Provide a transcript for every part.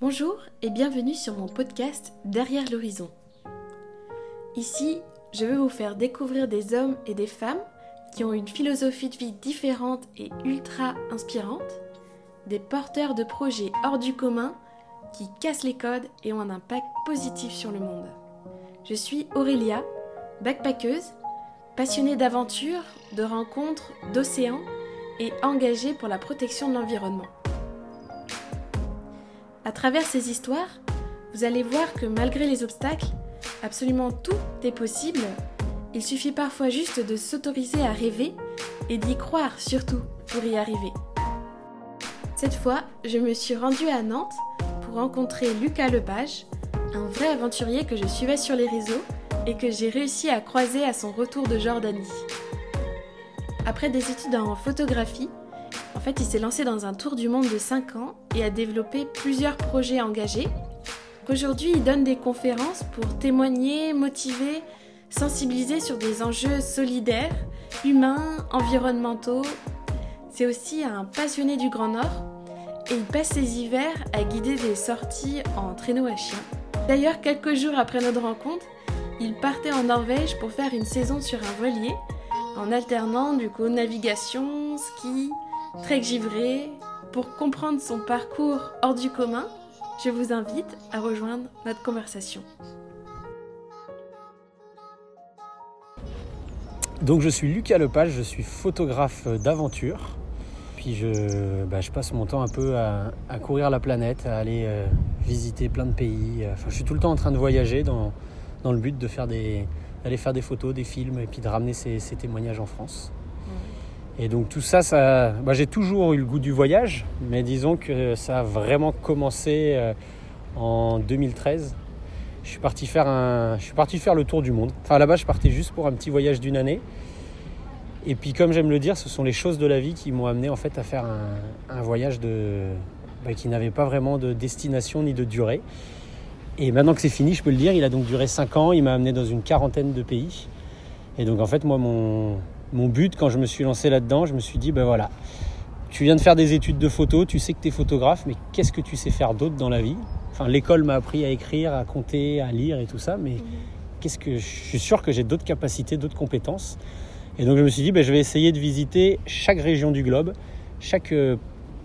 Bonjour et bienvenue sur mon podcast Derrière l'horizon. Ici, je veux vous faire découvrir des hommes et des femmes qui ont une philosophie de vie différente et ultra inspirante, des porteurs de projets hors du commun qui cassent les codes et ont un impact positif sur le monde. Je suis Aurélia, backpackeuse, passionnée d'aventure, de rencontres, d'océans et engagée pour la protection de l'environnement. À travers ces histoires, vous allez voir que malgré les obstacles, absolument tout est possible. Il suffit parfois juste de s'autoriser à rêver et d'y croire surtout pour y arriver. Cette fois, je me suis rendue à Nantes pour rencontrer Lucas Lepage, un vrai aventurier que je suivais sur les réseaux et que j'ai réussi à croiser à son retour de Jordanie. Après des études en photographie, en fait, il s'est lancé dans un tour du monde de 5 ans et a développé plusieurs projets engagés. Aujourd'hui, il donne des conférences pour témoigner, motiver, sensibiliser sur des enjeux solidaires, humains, environnementaux. C'est aussi un passionné du Grand Nord et il passe ses hivers à guider des sorties en traîneau à chien. D'ailleurs, quelques jours après notre rencontre, il partait en Norvège pour faire une saison sur un voilier en alternant du coup navigation, ski, trek givré. Pour comprendre son parcours hors du commun, je vous invite à rejoindre notre conversation. Donc je suis Lucas Lepage, je suis photographe d'aventure. Puis je, bah, passe mon temps un peu à, courir la planète, à aller euh, visiter plein de pays. Enfin, je suis tout le temps en train de voyager dans, le but de faire d'aller faire des photos, des films et puis de ramener ces témoignages en France. Et donc tout ça, ça bah, j'ai toujours eu le goût du voyage, mais disons que ça a vraiment commencé euh, en 2013. Je suis, parti faire un, je suis parti faire le tour du monde. Enfin là-bas, je partais juste pour un petit voyage d'une année. Et puis comme j'aime le dire, ce sont les choses de la vie qui m'ont amené en fait à faire un, un voyage de, bah, qui n'avait pas vraiment de destination ni de durée. Et maintenant que c'est fini, je peux le dire, il a donc duré 5 ans, il m'a amené dans une quarantaine de pays. Et donc en fait, moi, mon, mon but quand je me suis lancé là-dedans, je me suis dit, ben voilà, tu viens de faire des études de photo, tu sais que tu es photographe, mais qu'est-ce que tu sais faire d'autre dans la vie? Enfin, l'école m'a appris à écrire, à compter, à lire et tout ça, mais qu'est-ce que je suis sûr que j'ai d'autres capacités, d'autres compétences. Et donc je me suis dit, ben, je vais essayer de visiter chaque région du globe, chaque euh,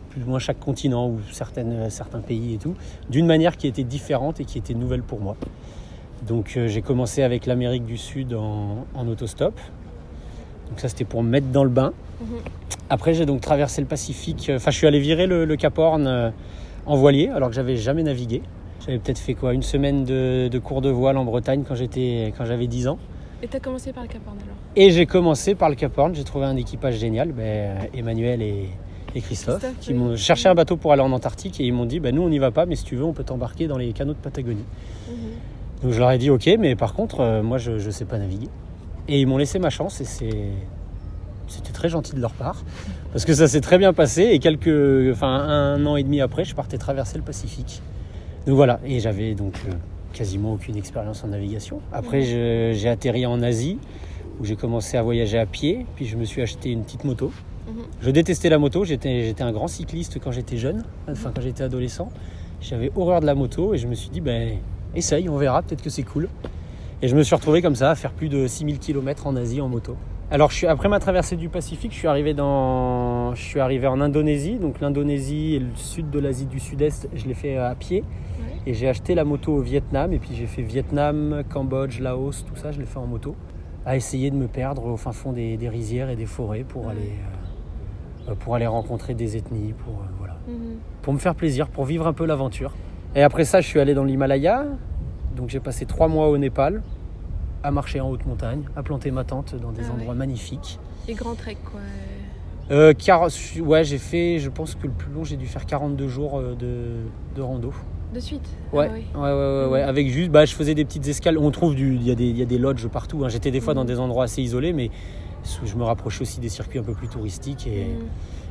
plus ou moins chaque continent ou certaines, certains pays et tout, d'une manière qui était différente et qui était nouvelle pour moi. Donc euh, j'ai commencé avec l'Amérique du Sud en, en autostop. Donc ça c'était pour me mettre dans le bain. -hmm. Après j'ai donc traversé le Pacifique. Enfin je suis allé virer le, le Cap Horn euh, en voilier alors que j'avais jamais navigué. J'avais peut-être fait quoi une semaine de, de, cours de voile en Bretagne quand j'étais quand j'avais 10 ans. Et tu as commencé par le Cap Horn alors? Et j'ai commencé par le Cap Horn. J'ai trouvé un équipage génial, ben, Emmanuel et, et Christophe, Christophe qui oui. m'ont cherché un bateau pour aller en Antarctique et ils m'ont dit bah, nous on n'y va pas mais si tu veux on peut t'embarquer dans les canaux de Patagonie. -hmm. Donc je leur ai dit ok mais par contre euh, moi je ne sais pas naviguer. Et ils m'ont laissé ma chance et c'était très gentil de leur part parce que ça s'est très bien passé et quelques enfin un an et demi après je partais traverser le Pacifique. Donc voilà et j'avais donc euh, quasiment aucune expérience en navigation. Après j'ai atterri en Asie où j'ai commencé à voyager à pied puis je me suis acheté une petite moto. Je détestais la moto, j'étais un grand cycliste quand j'étais jeune, enfin quand j'étais adolescent. J'avais horreur de la moto et je me suis dit, ben, essaye, on verra, peut-être que c'est cool. Et je me suis retrouvé comme ça à faire plus de 6000 km en Asie en moto. Alors je suis, après ma traversée du Pacifique, je suis arrivé, dans, je suis arrivé en Indonésie. Donc l'Indonésie et le sud de l'Asie du Sud-Est, je l'ai fait à pied. Ouais. Et j'ai acheté la moto au Vietnam. Et puis j'ai fait Vietnam, Cambodge, Laos, tout ça, je l'ai fait en moto. À essayer de me perdre au fin fond des, des rizières et des forêts pour ouais. aller... Euh, pour aller rencontrer des ethnies, pour, euh, voilà. -hmm. pour me faire plaisir, pour vivre un peu l'aventure. Et après ça, je suis allé dans l'Himalaya. Donc j'ai passé trois mois au Népal, à marcher en haute montagne, à planter ma tente dans des ah endroits ouais. magnifiques. Les grands treks, quoi. Euh, car, ouais, j'ai fait, je pense que le plus long, j'ai dû faire 42 jours euh, de, de rando. De suite? Ouais, ah, oui. ouais, ouais, ouais, ouais, Avec juste, bah, je faisais des petites escales. On trouve du, il y a des, il y a des lodges partout. Hein. J'étais des fois mmh. dans des endroits assez isolés, mais je me rapprochais aussi des circuits un peu plus touristiques et mmh.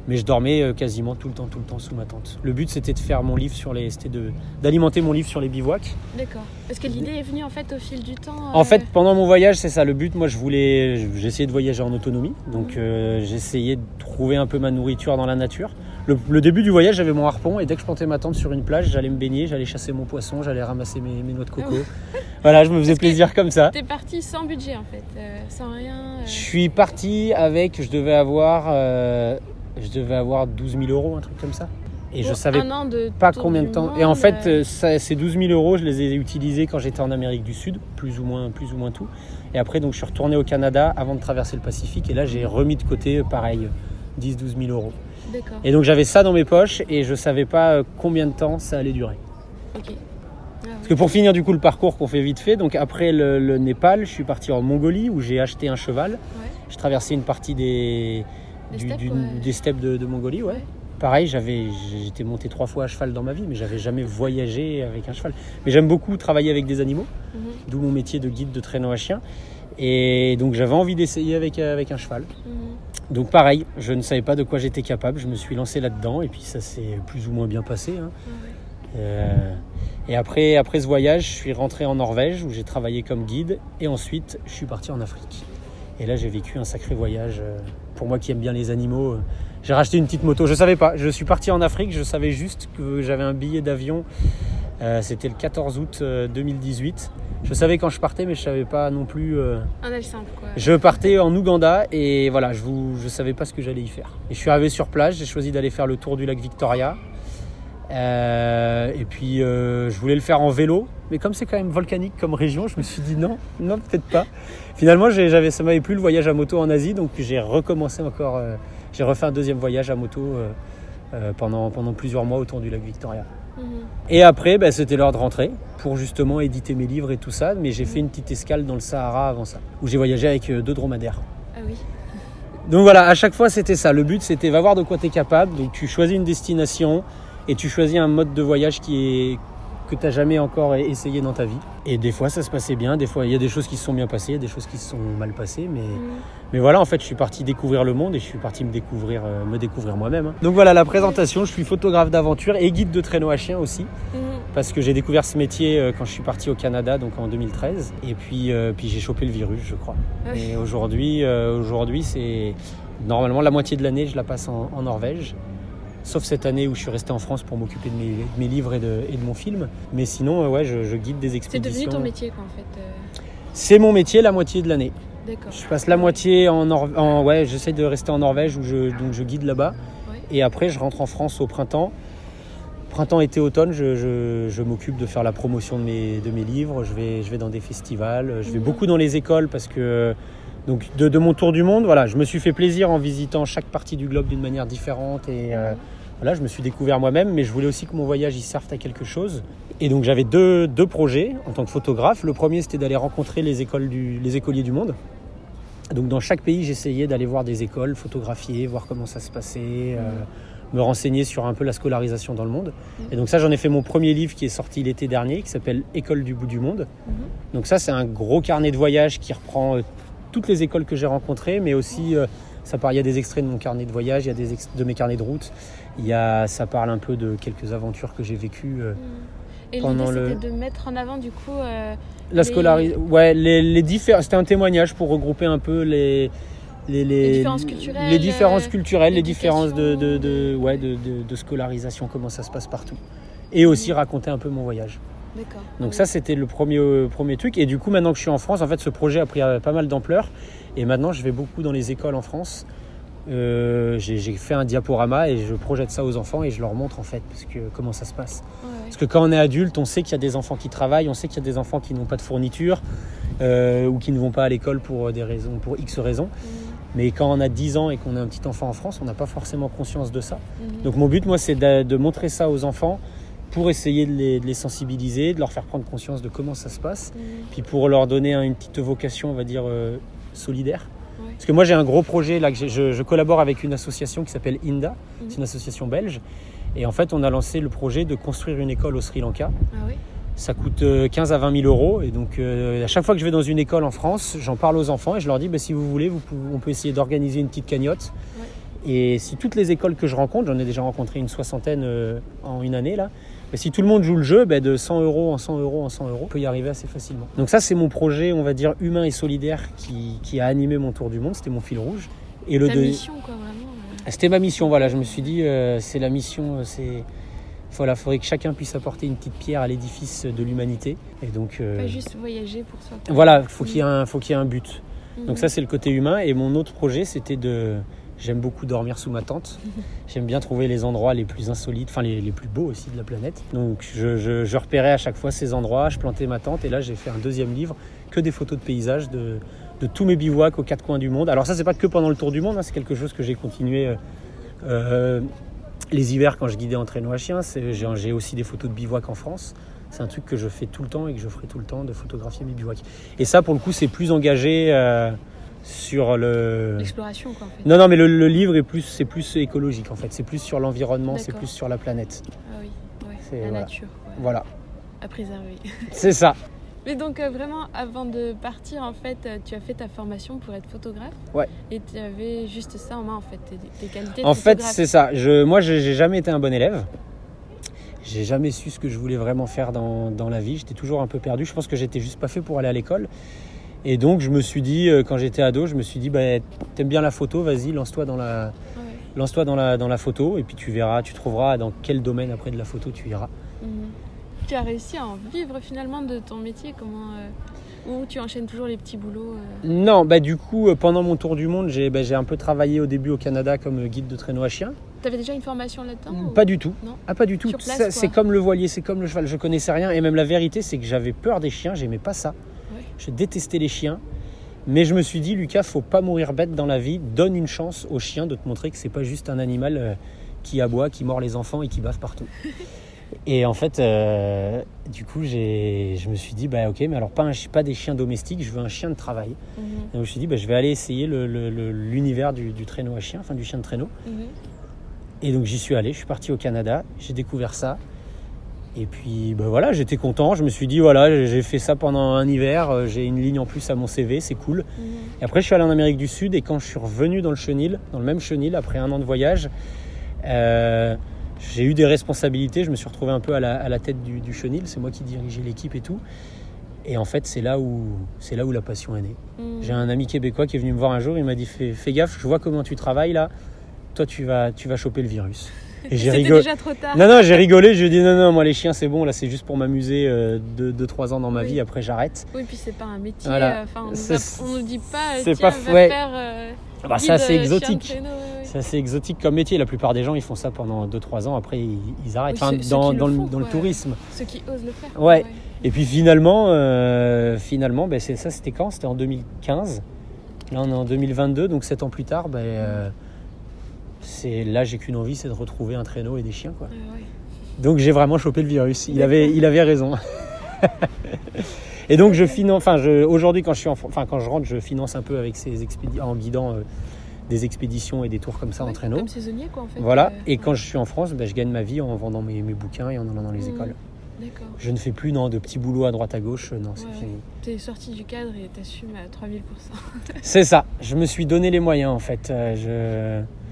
Mais je dormais euh, quasiment tout le temps tout le temps sous ma tente le but c'était de faire mon livre sur les c'était de d'alimenter mon livre sur les bivouacs d'accord parce que l'idée est venue en fait au fil du temps euh... en fait pendant mon voyage c'est ça le but moi je voulais j'essayais de voyager en autonomie donc mmh. euh, j'essayais de trouver un peu ma nourriture dans la nature le, le début du voyage, j'avais mon harpon et dès que je plantais ma tente sur une plage, j'allais me baigner, j'allais chasser mon poisson, j'allais ramasser mes, mes noix de coco. voilà, je me faisais Parce plaisir comme ça. T'es parti sans budget en fait, euh, sans rien. Je suis parti avec, je devais avoir, je devais avoir 12 000 euros, un truc comme ça. Et je savais de pas combien de temps. monde, Et en fait, euh, ça- ces 12 000 euros, je les ai utilisés quand j'étais en Amérique du Sud, plus ou moins, plus ou moins tout. Et après, donc, je suis retourné au Canada avant de traverser le Pacifique. Et là, j'ai remis de côté, euh, pareil, 10-12 000 euros. Et donc, j'avais ça dans mes poches et je savais pas euh, combien de temps ça allait durer. Ok. Ah Parce que pour finir du coup le parcours qu'on fait vite fait, donc après le, le Népal, je suis parti en Mongolie où j'ai acheté un cheval. Ouais. Je traversais une partie des, Des du- steppes, du- ouais. des steppes de, de Mongolie. Ouais. Ouais. Pareil, j'avais, j'étais monté trois fois à cheval dans ma vie, mais j'avais jamais voyagé avec un cheval. Mais j'aime beaucoup travailler avec des animaux, Mhm. d'où mon métier de guide de traîneau à chien. Et donc j'avais envie d'essayer avec, euh, avec un cheval. Mhm. Donc pareil, je ne savais pas de quoi j'étais capable, je me suis lancé là-dedans et puis ça s'est plus ou moins bien passé. hein. Euh, et après, après ce voyage, je suis rentré en Norvège où j'ai travaillé comme guide et ensuite je suis parti en Afrique. Et là, j'ai vécu un sacré voyage. euh, Pour moi qui aime bien les animaux, euh, j'ai racheté une petite moto. Je savais pas. Je suis parti en Afrique. Je savais juste que j'avais un billet d'avion. Euh, C'était le 14 août euh, 2018. Je savais quand je partais, mais je savais pas non plus. euh, Un âge simple quoi. je partais en Ouganda et voilà, je ne je savais pas ce que j'allais y faire. Et je suis arrivé sur place, j'ai choisi d'aller faire le tour du lac Victoria. Euh, et puis euh, je voulais le faire en vélo, mais comme c'est quand même volcanique comme région, je me suis dit non, non peut-être pas. Finalement, j'avais, ça m'avait plu le voyage à moto en Asie, donc j'ai recommencé encore, euh, j'ai refait un deuxième voyage à moto euh, euh, pendant, pendant plusieurs mois autour du lac Victoria. Mhm. Et après, ben, c'était l'heure de rentrer pour justement éditer mes livres et tout ça, mais j'ai fait une petite escale dans le Sahara avant ça, où j'ai voyagé avec deux dromadaires. Ah oui. Donc voilà, à chaque fois c'était ça. Le but c'était va voir de quoi tu es capable. Donc tu choisis une destination et tu choisis un mode de voyage qui est que tu n'as jamais encore essayé dans ta vie. Et des fois ça se passait bien, des fois il y a des choses qui se sont bien passées, il y a des choses qui se sont mal passées. Mais, Mhm. mais voilà, en fait je suis parti découvrir le monde et je suis parti me découvrir, euh, me découvrir moi-même. hein. Donc voilà la présentation, je suis photographe d'aventure et guide de traîneau à chien aussi. Mhm. Parce que j'ai découvert ce métier euh, quand je suis parti au Canada, donc en 2013. Et puis, euh, puis j'ai chopé le virus, je crois. Ah. Et aujourd'hui, euh, aujourd'hui, c'est normalement la moitié de l'année, je la passe en, en Norvège. Sauf cette année où je suis resté en France pour m'occuper de mes, de mes livres et de, et de mon film. Mais sinon, euh, ouais, je, je guide des C'est expéditions. devenu ton métier quoi en fait. euh, C'est mon métier la moitié de l'année. D'accord. Je passe la moitié en, Nor- en ouais, j'essaie de rester en Norvège où je donc je guide là-bas. Ouais. Et après, je rentre en France au printemps. Printemps, été, automne, je, je- je m'occupe de faire la promotion de mes, de mes livres. Je vais, je vais dans des festivals. Je vais Mhm. beaucoup dans les écoles parce que donc de, de mon tour du monde, voilà, je me suis fait plaisir en visitant chaque partie du globe d'une manière différente et euh, voilà, je me suis découvert moi-même. Mais je voulais aussi que mon voyage y serve à quelque chose. Et donc j'avais deux, deux projets en tant que photographe. Le premier, c'était d'aller rencontrer les écoles du, les écoliers du monde. Donc dans chaque pays, j'essayais d'aller voir des écoles, photographier, voir comment ça se passait, euh, me renseigner sur un peu la scolarisation dans le monde. Et donc ça, j'en ai fait mon premier livre qui est sorti l'été dernier, qui s'appelle École du bout du monde. Mhm. Donc ça, c'est un gros carnet de voyage qui reprend euh, toutes les écoles que j'ai rencontrées, mais aussi euh, ça part, il y a des extraits de mon carnet de voyage, il y a des ex- de mes carnets de route. Il y a, ça parle un peu de quelques aventures que j'ai vécues. euh, Mhm. Et Pendant le- c'était de mettre en avant du coup euh, La Les- scolarisation, ouais, les, les diffé- c'était un témoignage pour regrouper un peu les, les, Les différences culturelles, les différences euh, culturelles, les différences de, de, ouais, de, scolarisation, comment ça se passe partout. Et aussi raconter un peu mon voyage. D'accord. Donc Ah ça, c'était le premier, euh, premier truc. Et du coup, maintenant que je suis en France, en fait, ce projet a pris pas mal d'ampleur. Et maintenant, je vais beaucoup dans les écoles en France. Euh, j'ai fait un diaporama et je projette ça aux enfants et je leur montre en fait parce que, comment ça se passe. Ouais. Parce que quand on est adulte, on sait qu'il y a des enfants qui travaillent, on sait qu'il y a des enfants qui n'ont pas de fourniture euh, ou qui ne vont pas à l'école pour des raisons, pour X raisons. Mhm. Mais quand on a 10 ans et qu'on a un petit enfant en France, on n'a pas forcément conscience de ça. Mhm. Donc mon but, moi, c'est de, de montrer ça aux enfants pour essayer de les, de les sensibiliser, de leur faire prendre conscience de comment ça se passe, Mhm. puis pour leur donner une petite vocation, on va dire, euh, solidaire. Ouais. Parce que moi, j'ai un gros projet, là, que je, je collabore avec une association qui s'appelle INDA, Mhm. c'est une association belge. Et en fait, on a lancé le projet de construire une école au Sri Lanka. Ah oui. Ça coûte euh, 15 à 20 000 euros. Et donc, euh, à chaque fois que je vais dans une école en France, j'en parle aux enfants et je leur dis bah, si vous voulez, vous pouvez- on peut essayer d'organiser une petite cagnotte. Et si toutes les écoles que je rencontre, j'en ai déjà rencontré une soixantaine euh, en une année là, si tout le monde joue le jeu, bah, de 100 euros en 100 euros en 100 euros, on peut y arriver assez facilement. Donc, ça, c'est mon projet, on va dire, humain et solidaire qui, qui a animé mon tour du monde. C'était mon fil rouge. Et le Ta mission quoi vraiment. euh. C'était ma mission, voilà. Je me suis dit, euh, c'est la mission, euh, c'est. Voilà, faudrait que chacun puisse apporter une petite pierre à l'édifice de l'humanité. Et donc. euh, Pas juste voyager pour soi. Voilà, faut qu'il y ait un, faut qu'il y ait un but. Donc ça, c'est le côté humain. Et mon autre projet, c'était de. J'aime beaucoup dormir sous ma tente. J'aime bien trouver les endroits les plus insolites, enfin les, les plus beaux aussi de la planète. Donc je, je- je repérais à chaque fois ces endroits, je plantais ma tente et là j'ai fait un deuxième livre, que des photos de paysages de, de tous mes bivouacs aux quatre coins du monde. Alors ça c'est pas que pendant le tour du monde, hein, c'est quelque chose que j'ai continué euh, euh, les hivers quand je guidais en traîneau à chien. J'ai aussi des photos de bivouac en France. C'est un truc que je fais tout le temps et que je ferai tout le temps de photographier mes bivouacs. Et ça pour le coup c'est plus engagé euh, sur le... L'exploration, quoi, en fait. Non, non, mais le, le livre est plus, c'est plus écologique en fait. C'est plus sur l'environnement, c'est plus sur la planète. Ah oui, ouais. C'est- la voilà. nature, Voilà, à préserver. c'est ça. Mais donc euh, vraiment, avant de partir, en fait, euh, tu as fait ta formation pour être photographe. Ouais. Et tu avais juste ça en main, en fait, tes, tes qualités de En fait, c'est ça. Je, moi, j'ai jamais été un bon élève. J'ai jamais su ce que je voulais vraiment faire dans, dans la vie. J'étais toujours un peu perdu. Je pense que j'étais juste pas fait pour aller à l'école. Et donc, je me suis dit, euh, quand j'étais ado, je me suis dit, bah, t'aimes bien la photo, vas-y, lance-toi dans la, Ouais. lance-toi dans la, dans la photo, et puis tu verras, tu trouveras dans quel domaine après de la photo tu iras. Mhm. Tu as réussi à en vivre finalement de ton métier comment euh, Ou tu enchaînes toujours les petits boulots euh, Non, bah du coup, pendant mon tour du monde, j'ai bah, j'ai un peu travaillé au début au Canada comme guide de traîneau à chien. T'avais déjà une formation là-dedans ou- Pas du tout. Non. Ah, pas du tout. C'est comme le voilier, c'est comme le cheval. Je connaissais rien. Et même la vérité, c'est que j'avais peur des chiens. J'aimais pas ça. Je détestais les chiens. Mais je me suis dit, Lucas, faut pas mourir bête dans la vie. Donne une chance aux chiens de te montrer que c'est pas juste un animal euh, qui aboie, qui mord les enfants et qui bave partout. et en fait, euh, du coup, je me suis dit, bah ok, mais alors pas, un, chi- pas des chiens domestiques, je veux un chien de travail. Et donc, je me suis dit, bah, je vais aller essayer l'univers du, du traîneau à chien, enfin du chien de traîneau. mhm. Et donc j'y suis allé, je suis parti au Canada, j'ai découvert ça. Et puis ben voilà, j'étais content, je me suis dit voilà, j'ai- fait ça pendant un hiver, euh, j'ai une ligne en plus à mon CV, c'est cool. Mhm. Et après je suis allé en Amérique du Sud et quand je suis revenu dans le chenil, dans le même chenil, après un an de voyage, euh, j'ai eu des responsabilités, je me suis retrouvé un peu à la, à la tête du, du chenil, c'est moi qui dirigeais l'équipe et tout. Et en fait c'est là où c'est là où la passion est née. Mhm. J'ai un ami québécois qui est venu me voir un jour, il m'a dit fais, fais gaffe, je vois comment tu travailles là, toi tu vas, tu vas choper le virus. Et j'ai rigolé. déjà trop tard. Non, non, j'ai rigolé, je lui ai dit non, non, moi les chiens c'est bon, là c'est juste pour m'amuser 2-3 ans dans ma Oui. vie, après j'arrête. Oui, puis c'est pas un métier. Voilà. euh, Enfin, on, nous dit pas. euh, c'est pas ouais. faire. euh, Bah, guide, ça c'est euh, exotique. ouais. C'est assez exotique comme métier, la plupart des gens ils font ça pendant 2-3 ans, après ils, ils arrêtent. Oui, enfin, ceux- ceux dans, le dans le, font, dans le quoi. tourisme. Ceux qui osent le faire. Ouais. Et puis finalement, euh, finalement ben, ça c'était quand? C'était en 2015. Là on est en 2022, donc 7 ans plus tard, ben, euh, c'est là j'ai qu'une envie, c'est de retrouver un traîneau et des chiens. Quoi. Ouais, ouais. Donc j'ai vraiment chopé le virus. Il avait, il avait raison. et donc je finance, enfin aujourd'hui quand je suis enfin quand je rentre, je finance un peu avec ces en guidant euh, des expéditions et des tours comme ça en traîneau. Comme saisonnier, quoi, en fait. Voilà. euh, Et ouais. quand je suis en France, ben, je gagne ma vie en vendant mes, mes bouquins et en allant dans les Mhm. écoles. Je ne fais plus non de petits boulots à droite à gauche. Non, c'est Ouais, ouais. fini. T'es sorti du cadre et t'assumes à 3000%. C'est ça. Je me suis donné les moyens en fait. Euh, je...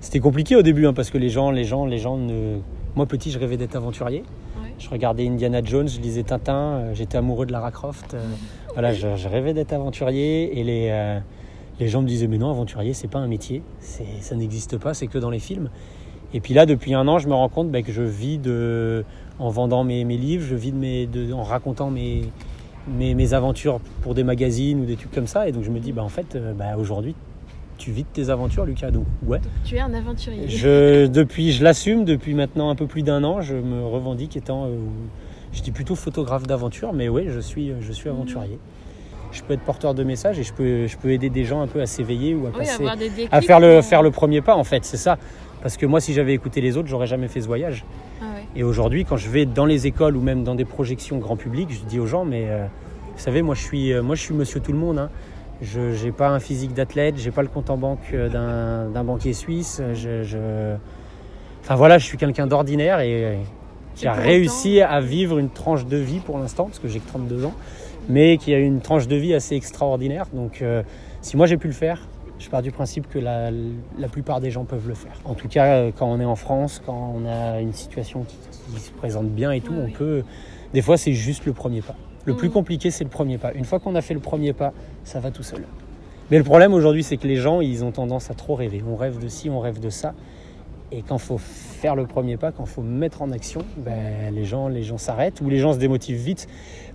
C'était compliqué au début hein, parce que les gens, les gens, les gens ne. Moi petit, je rêvais d'être aventurier. Ouais. Je regardais Indiana Jones, je lisais Tintin, euh, j'étais amoureux de Lara Croft. euh, voilà, je, je rêvais d'être aventurier et les, euh, les gens me disaient mais non, aventurier c'est pas un métier, c'est, ça n'existe pas, c'est que dans les films. Et puis là, depuis un an, je me rends compte bah, que je vis de, en vendant mes, mes livres, je vis de mes, de- en racontant mes, mes, mes aventures pour des magazines ou des trucs comme ça. Et donc je me dis bah en fait, bah, aujourd'hui, tu vis de tes aventures, Lucas. Donc ouais. Donc, tu es un aventurier. Je, depuis, je l'assume depuis maintenant un peu plus d'un an. Je me revendique étant, euh, je dis plutôt photographe d'aventure, mais oui, je suis, je suis aventurier. Je peux être porteur de messages et je peux, je peux aider des gens un peu à s'éveiller ou à Oui, passer, déclics. à faire le, faire le premier pas en fait. C'est ça. Parce que moi, si j'avais écouté les autres, j'aurais jamais fait ce voyage. Ah ouais. Et aujourd'hui, quand je vais dans les écoles ou même dans des projections grand public, je dis aux gens, mais euh, vous savez, moi je suis, euh, moi, je suis monsieur tout le monde. hein. Je n'ai pas un physique d'athlète, j'ai pas le compte en banque euh, d'un banquier suisse. Je, je- Enfin voilà, je suis quelqu'un d'ordinaire et euh, qui a réussi à vivre une tranche de vie pour l'instant, parce que j'ai que 32 ans, mais qui a une tranche de vie assez extraordinaire. Donc euh, si moi j'ai pu le faire, je pars du principe que la, la plupart des gens peuvent le faire. En tout cas, quand on est en France, quand on a une situation qui, qui se présente bien et tout, Ouais, on peut. Des fois, c'est juste le premier pas. Le plus Mhm. compliqué, c'est le premier pas. Une fois qu'on a fait le premier pas, ça va tout seul. Mais le problème aujourd'hui, c'est que les gens, ils ont tendance à trop rêver. On rêve de ci, on rêve de ça. Et quand il faut faire le premier pas, quand il faut mettre en action, ben, les gens, les gens s'arrêtent ou les gens se démotivent vite.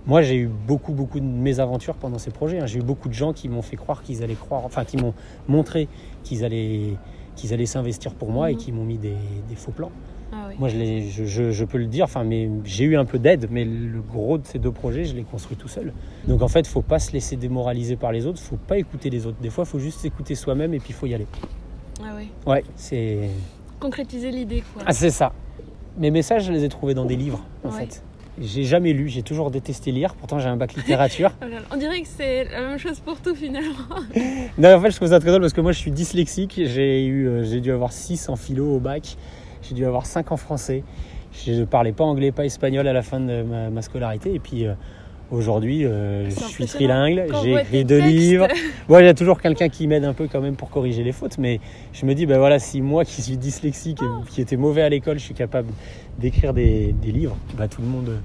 Moi, j'ai eu beaucoup, beaucoup de mésaventures pendant ces projets. hein. J'ai eu beaucoup de gens qui m'ont fait croire qu'ils allaient croire, enfin, qui m'ont montré qu'ils allaient, qu'ils allaient s'investir pour moi et Mhm. qui m'ont mis des, des faux plans. Ah oui. Moi, je, l'ai- je, je- je peux le dire, mais j'ai eu un peu d'aide, mais le gros de ces deux projets, je l'ai construit tout seul. Donc en fait, il faut pas se laisser démoraliser par les autres, faut pas écouter les autres. Des fois, il faut juste écouter soi-même et puis il faut y aller. Ah oui. Ouais, c'est Concrétiser l'idée, quoi. ah, c'est ça. Mes messages, je les ai trouvés dans des livres, en Ouais. fait. J'ai jamais lu, j'ai toujours détesté lire, pourtant j'ai un bac littérature. Là, On dirait que c'est la même chose pour tout finalement. non, en fait, je trouve ça très drôle parce que moi, je suis dyslexique. J'ai eu, euh, j'ai dû avoir 6 en philo au bac. J'ai dû avoir 5 en français. Je ne parlais pas anglais, pas espagnol à la fin de ma, ma scolarité. Et puis euh, aujourd'hui, euh, je suis trilingue. J'ai écrit deux textes. livres. Bon, il y a toujours quelqu'un qui m'aide un peu quand même pour corriger les fautes. Mais je me dis, ben voilà, si moi qui suis dyslexique et qui était mauvais à l'école, je suis capable d'écrire des, des livres, bah, tout le monde.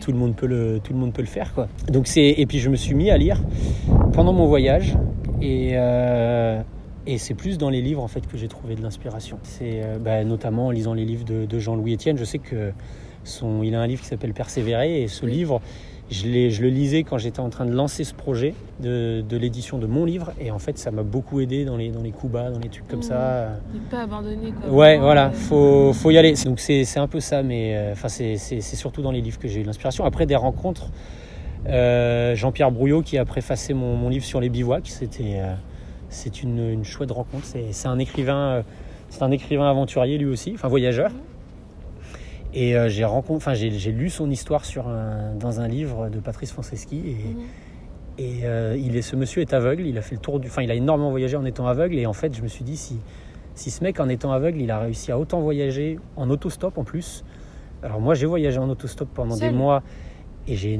Tout le monde peut le tout le monde peut le faire quoi donc c'est et puis je me suis mis à lire pendant mon voyage et euh, et c'est plus dans les livres en fait que j'ai trouvé de l'inspiration c'est euh, bah, notamment en lisant les livres de, de Jean-Louis Etienne je sais que son il a un livre qui s'appelle Persévérer et ce livre je, le lisais quand j'étais en train de lancer ce projet de, de l'édition de mon livre et en fait ça m'a beaucoup aidé dans les dans les coups bas dans les trucs comme Mhm. ça Ne pas abandonner, quoi. Ouais, voilà, faut, faut y aller. Donc c'est un peu ça, mais euh, enfin c'est surtout dans les livres que j'ai eu l'inspiration. Après des rencontres, euh, Jean-Pierre Brouillot qui a préfacé mon, mon livre sur les bivouacs, c'était c'est une, une chouette rencontre. C'est c'est un écrivain, euh, c'est un écrivain aventurier lui aussi, enfin voyageur. Mhm. Et euh, j'ai rencontré, enfin j'ai j'ai lu son histoire sur un, dans un livre de Patrice Franceschi et, Mhm. et euh, il est, ce monsieur est aveugle, il a fait le tour du. Enfin, il a énormément voyagé en étant aveugle. Et en fait, je me suis dit, si, si ce mec, en étant aveugle, il a réussi à autant voyager en autostop en plus. Alors, moi, j'ai voyagé en autostop pendant Seul des mois et j'ai eu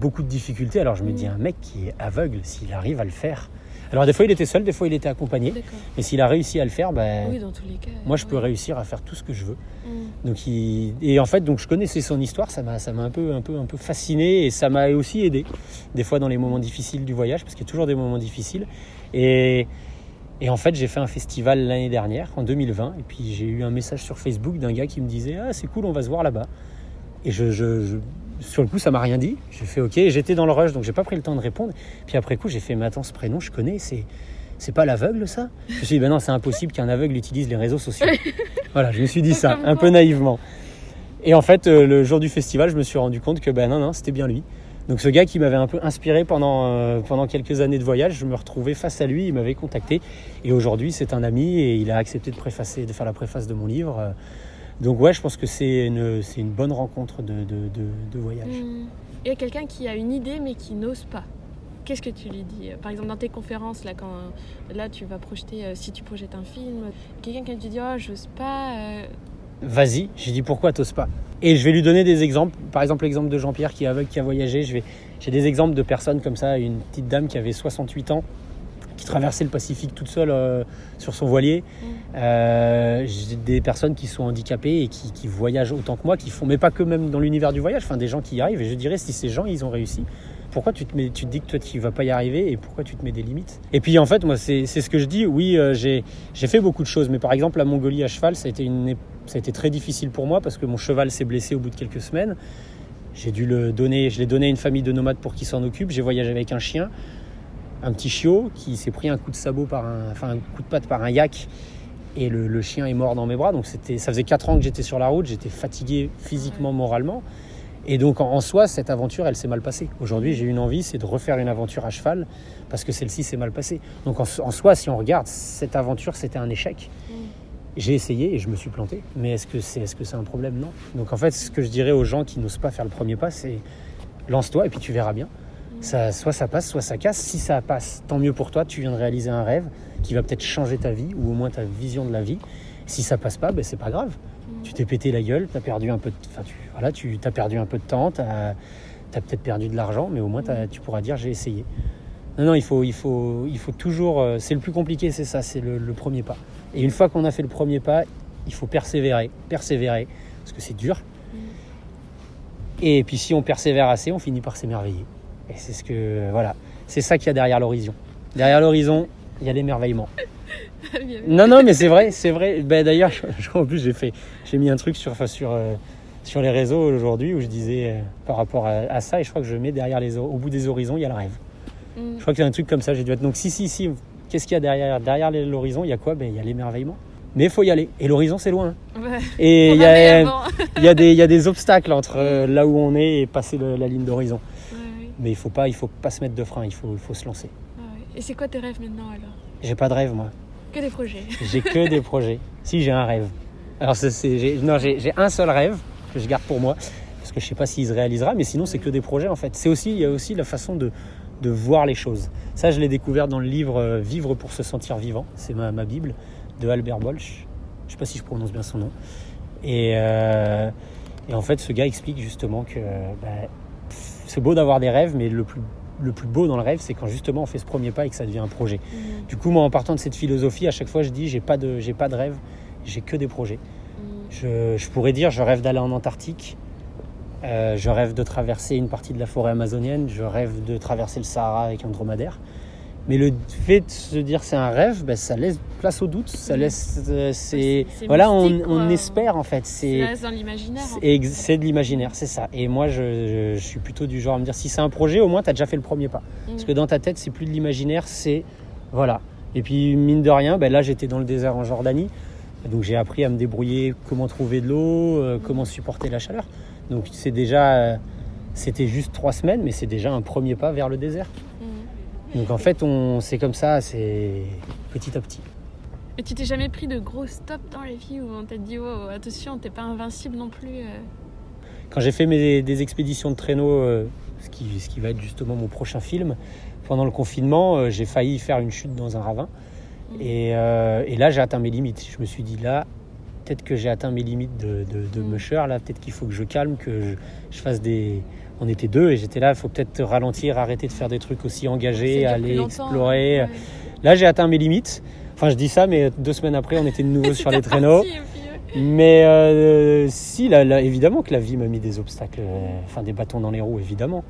beaucoup de difficultés. Alors, je me dis, un mec qui est aveugle, s'il arrive à le faire. Alors, des fois, il était seul, des fois, il était accompagné. Mais s'il a réussi à le faire, ben, Oui, dans tous les cas. moi, je peux réussir à faire tout ce que je veux. Mhm. Donc il... et en fait donc je connaissais son histoire, ça m'a ça m'a un peu un peu un peu fasciné et ça m'a aussi aidé des fois dans les moments difficiles du voyage parce qu'il y a toujours des moments difficiles et et en fait j'ai fait un festival l'année dernière en 2020 et puis j'ai eu un message sur Facebook d'un gars qui me disait ah c'est cool on va se voir là-bas et je, je- je- sur le coup ça m'a rien dit. J'ai fait ok j'étais dans le rush donc j'ai pas pris le temps de répondre. Puis après coup j'ai fait mais attends ce prénom je connais c'est c'est pas l'aveugle ça? Je me suis dit ben non c'est impossible qu'un aveugle utilise les réseaux sociaux. Voilà je me suis dit ça un peu naïvement. Et en fait euh, le jour du festival je me suis rendu compte que ben non non c'était bien lui. Donc ce gars qui m'avait un peu inspiré pendant, euh, pendant quelques années de voyage, je me retrouvais face à lui, il m'avait contacté. Et aujourd'hui c'est un ami et il a accepté de préfacer, de faire la préface de mon livre. Donc ouais, je pense que c'est une, c'est une bonne rencontre de, de, de- de voyage. Mhm. Il y a quelqu'un qui a une idée mais qui n'ose pas. Qu'est-ce que tu lui dis? Par exemple, dans tes conférences, là, quand là tu vas projeter, euh, si tu projettes un film, quelqu'un qui te dit Oh, j'ose pas. euh, Vas-y, j'ai dit pourquoi t'oses pas? Et je vais lui donner des exemples. Par exemple, l'exemple de Jean-Pierre qui est aveugle, qui a voyagé. Je vais, j'ai des exemples de personnes comme ça. Une petite dame qui avait 68 ans, qui traversait le Pacifique toute seule euh, sur son voilier. Mm. Euh, j'ai des personnes qui sont handicapées et qui, qui voyagent autant que moi, qui font, mais pas que même dans l'univers du voyage. Enfin, des gens qui y arrivent. Et je dirais, si ces gens, ils ont réussi, pourquoi tu te, mets, tu te dis que toi tu vas pas y arriver et pourquoi tu te mets des limites? Et puis en fait, moi, c'est ce que je dis. Oui, euh, j'ai fait beaucoup de choses, mais par exemple, la Mongolie à cheval, ça a été une, ép- ça a été très difficile pour moi parce que mon cheval s'est blessé au bout de quelques semaines. J'ai dû le donner, je l'ai donné à une famille de nomades pour qu'ils s'en occupent. J'ai voyagé avec un chien, un petit chiot qui s'est pris un coup de sabot par un, enfin un coup de patte par un yak et le, le chien est mort dans mes bras. Donc c'était, ça faisait quatre ans que j'étais sur la route, j'étais fatigué physiquement, moralement. Et donc en, en soi, cette aventure, elle s'est mal passée. Aujourd'hui, j'ai une envie, c'est de refaire une aventure à cheval parce que celle-ci s'est mal passée. Donc en, en soi, si on regarde, cette aventure, c'était un échec. Mm. J'ai essayé et je me suis planté. Mais est-ce que c'est est -ce c'est un problème? Non. Donc en fait, ce que je dirais aux gens qui n'osent pas faire le premier pas, c'est lance-toi et puis tu verras bien. Ça, soit ça passe, soit ça casse. Si ça passe, tant mieux pour toi, tu viens de réaliser un rêve qui va peut-être changer ta vie ou au moins ta vision de la vie. Si ça passe pas, ben, c'est pas grave. Mm. Tu t'es pété la gueule, tu as perdu un peu de, enfin, tu, voilà, tu as perdu un peu de temps, tu as, peut-être perdu de l'argent, mais au moins t'as- tu pourras dire j'ai essayé. Non, non, il faut, il faut, il faut toujours. euh, C'est le plus compliqué, c'est ça, c'est le, le premier pas. Et une fois qu'on a fait le premier pas, il faut persévérer, persévérer, parce que c'est dur. Et puis si on persévère assez, on finit par s'émerveiller. Et c'est ce que, voilà, c'est ça qu'il y a derrière l'horizon. Derrière l'horizon, il y a l'émerveillement. non, non, mais c'est vrai, c'est vrai. Ben, D'ailleurs, en plus, j'ai fait, j'ai mis un truc sur, enfin, sur, euh, sur les réseaux aujourd'hui où je disais euh, par rapport à, à ça, et je crois que je mets derrière les, au bout des horizons, il y a le rêve. Mm. Je crois qu'il y a un truc comme ça, j'ai dû être. Donc, si, si, si, qu'est-ce qu'il y a derrière, derrière l'horizon Il y a quoi ben, Il y a l'émerveillement. Mais il faut y aller. Et l'horizon, c'est loin. Ouais. Et il y, a, avant. il, y a des, il y a des obstacles entre euh, là où on est et passer le- la ligne d'horizon. Mais il faut pas, il faut pas se mettre de frein, il faut, il faut se lancer. ouais. Et c'est quoi tes rêves maintenant alors? J'ai pas de rêve, moi. Que des projets. J'ai que des projets. Si, j'ai un rêve. Alors, c'est, non, j'ai, un seul rêve que je garde pour moi. Parce que je sais pas s'il se réalisera, mais sinon, c'est que des projets en fait. C'est aussi, il y a aussi la façon de, de voir les choses. Ça, je l'ai découvert dans le livre euh, Vivre pour se sentir vivant. C'est ma, ma Bible de Albert Bolch. Je sais pas si je prononce bien son nom. Et, euh, et en fait, ce gars explique justement que bah, c'est beau d'avoir des rêves, mais le plus, le plus beau dans le rêve, c'est quand justement on fait ce premier pas et que ça devient un projet. Mm. Du coup, moi, en partant de cette philosophie, à chaque fois, je dis j'ai pas de, j'ai pas de rêve, j'ai que des projets. Mm. Je, je pourrais dire je rêve d'aller en Antarctique, euh, je rêve de traverser une partie de la forêt amazonienne, je rêve de traverser le Sahara avec un dromadaire. Mais le fait de se dire c'est un rêve, ben, ça laisse place au doute, ça laisse, euh, c'est, voilà, on, espère en fait. Ça C'est, dans l'imaginaire. c'est de l'imaginaire, c'est ça. Et moi, je, je- je suis plutôt du genre à me dire si c'est un projet, au moins tu as déjà fait le premier pas. fait. Parce Mm. que dans ta tête, c'est plus de l'imaginaire, c'est voilà. Et puis mine de rien, ben là j'étais dans le désert en Jordanie, donc j'ai appris à me débrouiller, comment trouver de l'eau, euh, comment supporter la chaleur. Donc c'est déjà, euh, c'était juste trois semaines, mais c'est déjà un premier pas vers le désert. Mm. Donc en fait, on, c'est comme ça, c'est petit à petit. Et tu t'es jamais pris de gros stops dans la vie où on t'a dit oh attention t'es pas invincible non plus. euh. Quand j'ai fait mes, des expéditions de traîneau, euh, ce, qui, ce qui va être justement mon prochain film, pendant le confinement, euh, j'ai failli faire une chute dans un ravin. Et, euh, et là, j'ai atteint mes limites. Je me suis dit, là, peut-être que j'ai atteint mes limites de, de, de Mm. musher. Là, peut-être qu'il faut que je calme, que je, je fasse des. On était deux et j'étais là, il faut peut-être ralentir, arrêter de faire des trucs aussi engagés, aller explorer. ouais. Là, j'ai atteint mes limites. Enfin, je dis ça, mais deux semaines après, on était de nouveau sur les traîneaux. Mais euh, si, là, là, évidemment que la vie m'a mis des obstacles, euh, enfin des bâtons dans les roues, évidemment.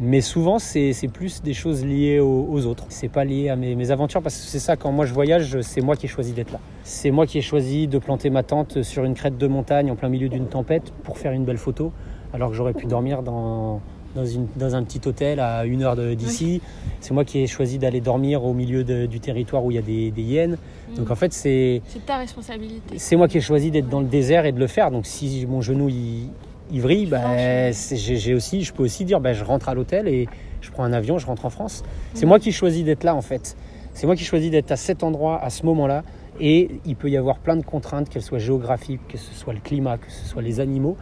Mais souvent, c'est c'est plus des choses liées aux, aux autres. C'est pas lié à mes, mes aventures parce que c'est ça, quand moi je voyage, c'est moi qui ai choisi d'être là. C'est moi qui ai choisi de planter ma tente sur une crête de montagne en plein milieu d'une tempête pour faire une belle photo, alors que j'aurais pu dormir dans, dans, une- dans un petit hôtel à une heure d'ici. C'est moi qui ai choisi d'aller dormir au milieu de- du territoire où il y a des, des hyènes. Donc Mm. en fait, c'est. C'est ta responsabilité. C'est moi qui ai choisi d'être dans le désert et de le faire. Donc si mon genou il, il vrille, bah, c'est- j'ai aussi, je peux aussi dire, bah, je rentre à l'hôtel et je prends un avion, je rentre en France. C'est Mhm. moi qui choisis d'être là en fait. C'est moi qui choisis d'être à cet endroit, à ce moment-là. Et il peut y avoir plein de contraintes, qu'elles soient géographiques, que ce soit le climat, que ce soit les animaux.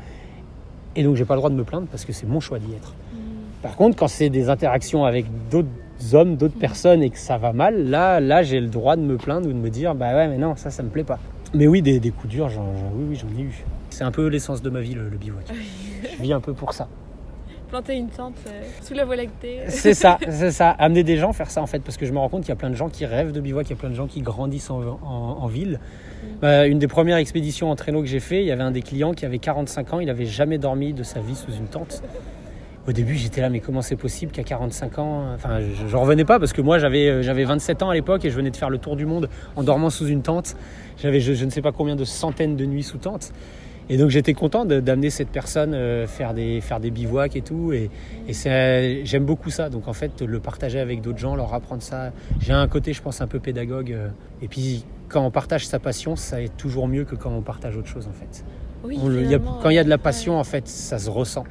Et donc j'ai pas le droit de me plaindre parce que c'est mon choix d'y être. Mm. Par contre, quand c'est des interactions avec d'autres hommes, d'autres personnes et que ça va mal, là, là j'ai le droit de me plaindre ou de me dire bah ouais, mais non, ça, ça me plaît pas. Mais oui, des, des coups durs, j'en, j'en- oui, oui, j'en ai eu. C'est un peu l'essence de ma vie, le, le bivouac. Je vis un peu pour ça. Planter une tente euh, sous la voie lactée. C'est ça, c'est ça. Amener des gens faire ça en fait, parce que je me rends compte qu'il y a plein de gens qui rêvent de bivouac, il y a plein de gens qui grandissent en, en- en ville. Bah, une des premières expéditions en traîneau que j'ai fait, il y avait un des clients qui avait 45 ans, il n'avait jamais dormi de sa vie sous une tente. Au début, j'étais là, mais comment c'est possible qu'à 45 ans, enfin, je, je revenais pas parce que moi, j'avais, euh, j'avais 27 ans à l'époque et je venais de faire le tour du monde en dormant sous une tente. J'avais, je, je ne sais pas combien de centaines de nuits sous tente. Et donc, j'étais content d'amener cette personne euh, faire des, faire des bivouacs et tout. Et, et c'est, j'aime beaucoup ça. Donc, en fait, le partager avec d'autres gens, leur apprendre ça. J'ai un côté, je pense, un peu pédagogue. euh, Et puis, quand on partage sa passion, ça est toujours mieux que quand on partage autre chose, en fait. Oui, On y a- quand il y a de la ouais. passion, en fait, ça se ressent.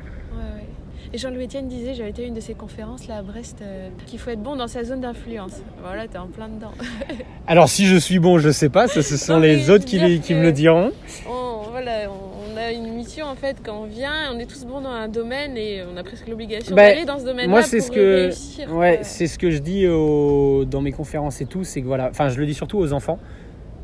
Et Jean-Louis Etienne disait, j'avais été à une de ses conférences là à Brest, euh, qu'il faut être bon dans sa zone d'influence. Voilà, t'es en plein dedans. Alors si je suis bon, je sais pas, ce, ce sont Non, les autres qui, dire les- qui me le diront. On, voilà, on, on a une mission en fait quand on vient, on est tous bons dans un domaine et on a presque l'obligation Ben, d'aller dans ce domaine-là Moi, c'est pour ce que, réussir. ouais, c'est ce que je dis dans mes conférences et tout, c'est que voilà, enfin, je le dis surtout aux enfants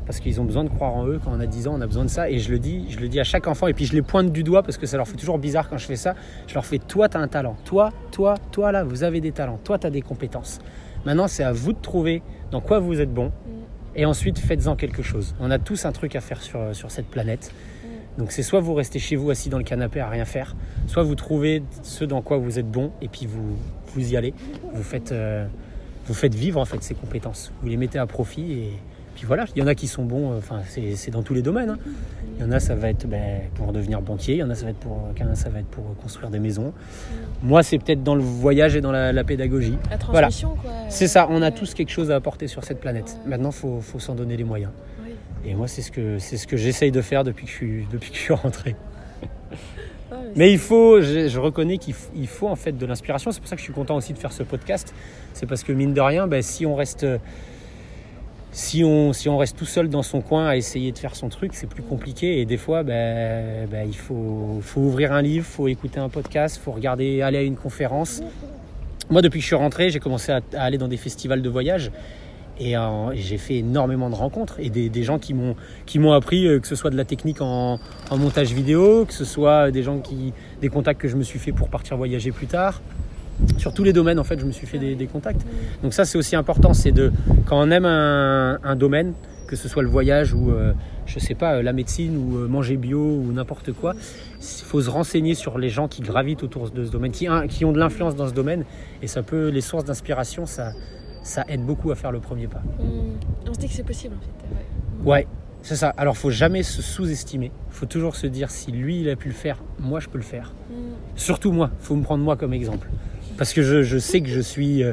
parce qu'ils ont besoin de croire en eux. Quand on a 10 ans, on a besoin de ça, et je le dis, je le dis à chaque enfant, et puis je les pointe du doigt parce que ça leur fait toujours bizarre quand je fais ça. Je leur fais, toi, tu as un talent, toi, toi, toi là, vous avez des talents, toi, tu as des compétences. Maintenant, c'est à vous de trouver dans quoi vous êtes bon, et ensuite faites-en quelque chose. On a tous un truc à faire sur, sur cette planète. Donc c'est soit vous restez chez vous assis dans le canapé à rien faire, soit vous trouvez ce dans quoi vous êtes bon et puis vous, vous y allez. Vous faites, euh, vous faites vivre en fait ces compétences. Vous les mettez à profit et puis voilà. Il y en a qui sont bons, euh, enfin c'est dans tous les domaines. hein. Il y en a ça va être ben, pour devenir banquier, il y en a ça va être pour, il ça va être pour construire des maisons. Moi c'est peut-être dans le voyage et dans la, la pédagogie. La Voilà. transmission, quoi. C'est ça, on a tous quelque chose à apporter sur cette planète. Maintenant faut, faut s'en donner les moyens. Oui. Et moi c'est ce que c'est ce que j'essaye de faire depuis que je suis depuis que je suis rentré. Ouais, Mais il faut, je, je reconnais qu'il il faut en fait de l'inspiration. C'est pour ça que je suis content aussi de faire ce podcast. C'est parce que mine de rien, ben, si on reste, si on, si on reste tout seul dans son coin à essayer de faire son truc, c'est plus compliqué. Et des fois, ben, ben, il faut, faut ouvrir un livre, faut écouter un podcast, faut regarder, aller à une conférence. Moi, depuis que je suis rentré, j'ai commencé à, aller dans des festivals de voyage. Et, euh, et j'ai fait énormément de rencontres et des, des gens qui m'ont qui m'ont appris euh, que ce soit de la technique en, en montage vidéo, que ce soit des gens qui des contacts que je me suis fait pour partir voyager plus tard. Sur tous les domaines, en fait, je me suis fait des, des contacts. Donc ça, c'est aussi important, c'est de quand on aime un, un domaine, que ce soit le voyage ou euh, je sais pas la médecine ou euh, manger bio ou n'importe quoi, il faut se renseigner sur les gens qui gravitent autour de ce domaine, qui, un, qui ont de l'influence dans ce domaine, et ça peut les sources d'inspiration, ça ça aide beaucoup à faire le premier pas. Hmm. On se dit que c'est possible, en fait. Ouais. Ouais, c'est ça. Alors, faut jamais se sous-estimer. faut toujours se dire si lui, il a pu le faire, moi, je peux le faire. Hmm. Surtout moi, faut me prendre moi comme exemple. Parce que je, je sais que je suis, euh,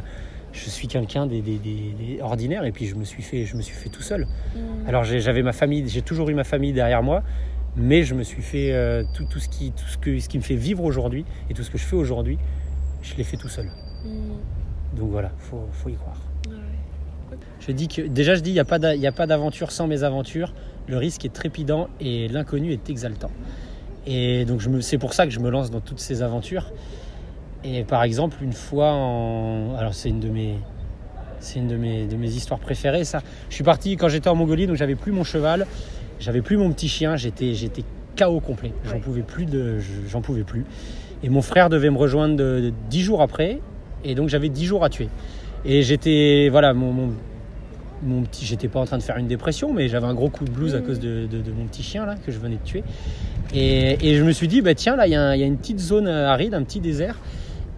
je suis quelqu'un des, des- des- des ordinaires et puis je me suis fait, je me suis fait tout seul. Hmm. Alors j'ai- j'avais ma famille, j'ai toujours eu ma famille derrière moi, mais je me suis fait euh, tout, tout ce qui, tout ce que, ce qui me fait vivre aujourd'hui et tout ce que je fais aujourd'hui, je l'ai fait tout seul. Hmm. Donc voilà, faut, faut y croire. Ouais. Je dis que déjà je dis il n'y a pas d'aventure sans mes aventures. Le risque est trépidant et l'inconnu est exaltant. Et donc c'est pour ça que je me lance dans toutes ces aventures. Et par exemple une fois en alors c'est une de mes c'est une de mes, de mes histoires préférées ça. Je suis parti quand j'étais en Mongolie donc j'avais plus mon cheval, j'avais plus mon petit chien, j'étais j'étais KO complet. J'en Ouais. pouvais plus de j'en pouvais plus. Et mon frère devait me rejoindre de, de 10 jours après et donc j'avais 10 jours à tuer. Et j'étais voilà mon, mon mon petit, j'étais pas en train de faire une dépression, mais j'avais un gros coup de blues à Mhm. cause de, de- mon petit chien là que je venais de tuer. Et, et je me suis dit, bah tiens là, il y, y a une petite zone euh, aride, un petit désert,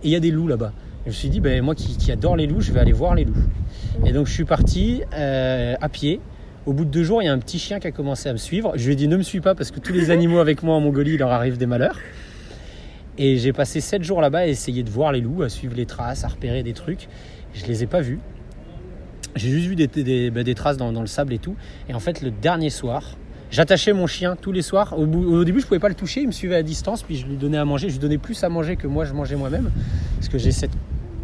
et il y a des loups là-bas. Je me suis dit, bah, moi qui, adore les loups, je vais aller voir les loups. Et donc je suis parti euh, à pied. Au bout de deux jours, il y a un petit chien qui a commencé à me suivre. Je lui ai dit, ne me suis pas parce que tous les animaux avec moi en Mongolie, il leur arrive des malheurs. Et j'ai passé sept jours là-bas à essayer de voir les loups, à suivre les traces, à repérer des trucs. Je les ai pas vus. J'ai juste vu des, des traces dans le sable et tout. Et en fait, le dernier soir, j'attachais mon chien tous les soirs. Au, bout- au début, je pouvais pas le toucher, il me suivait à distance, puis je lui donnais à manger. Je lui donnais plus à manger que moi, je mangeais moi-même. Parce que j'ai cette...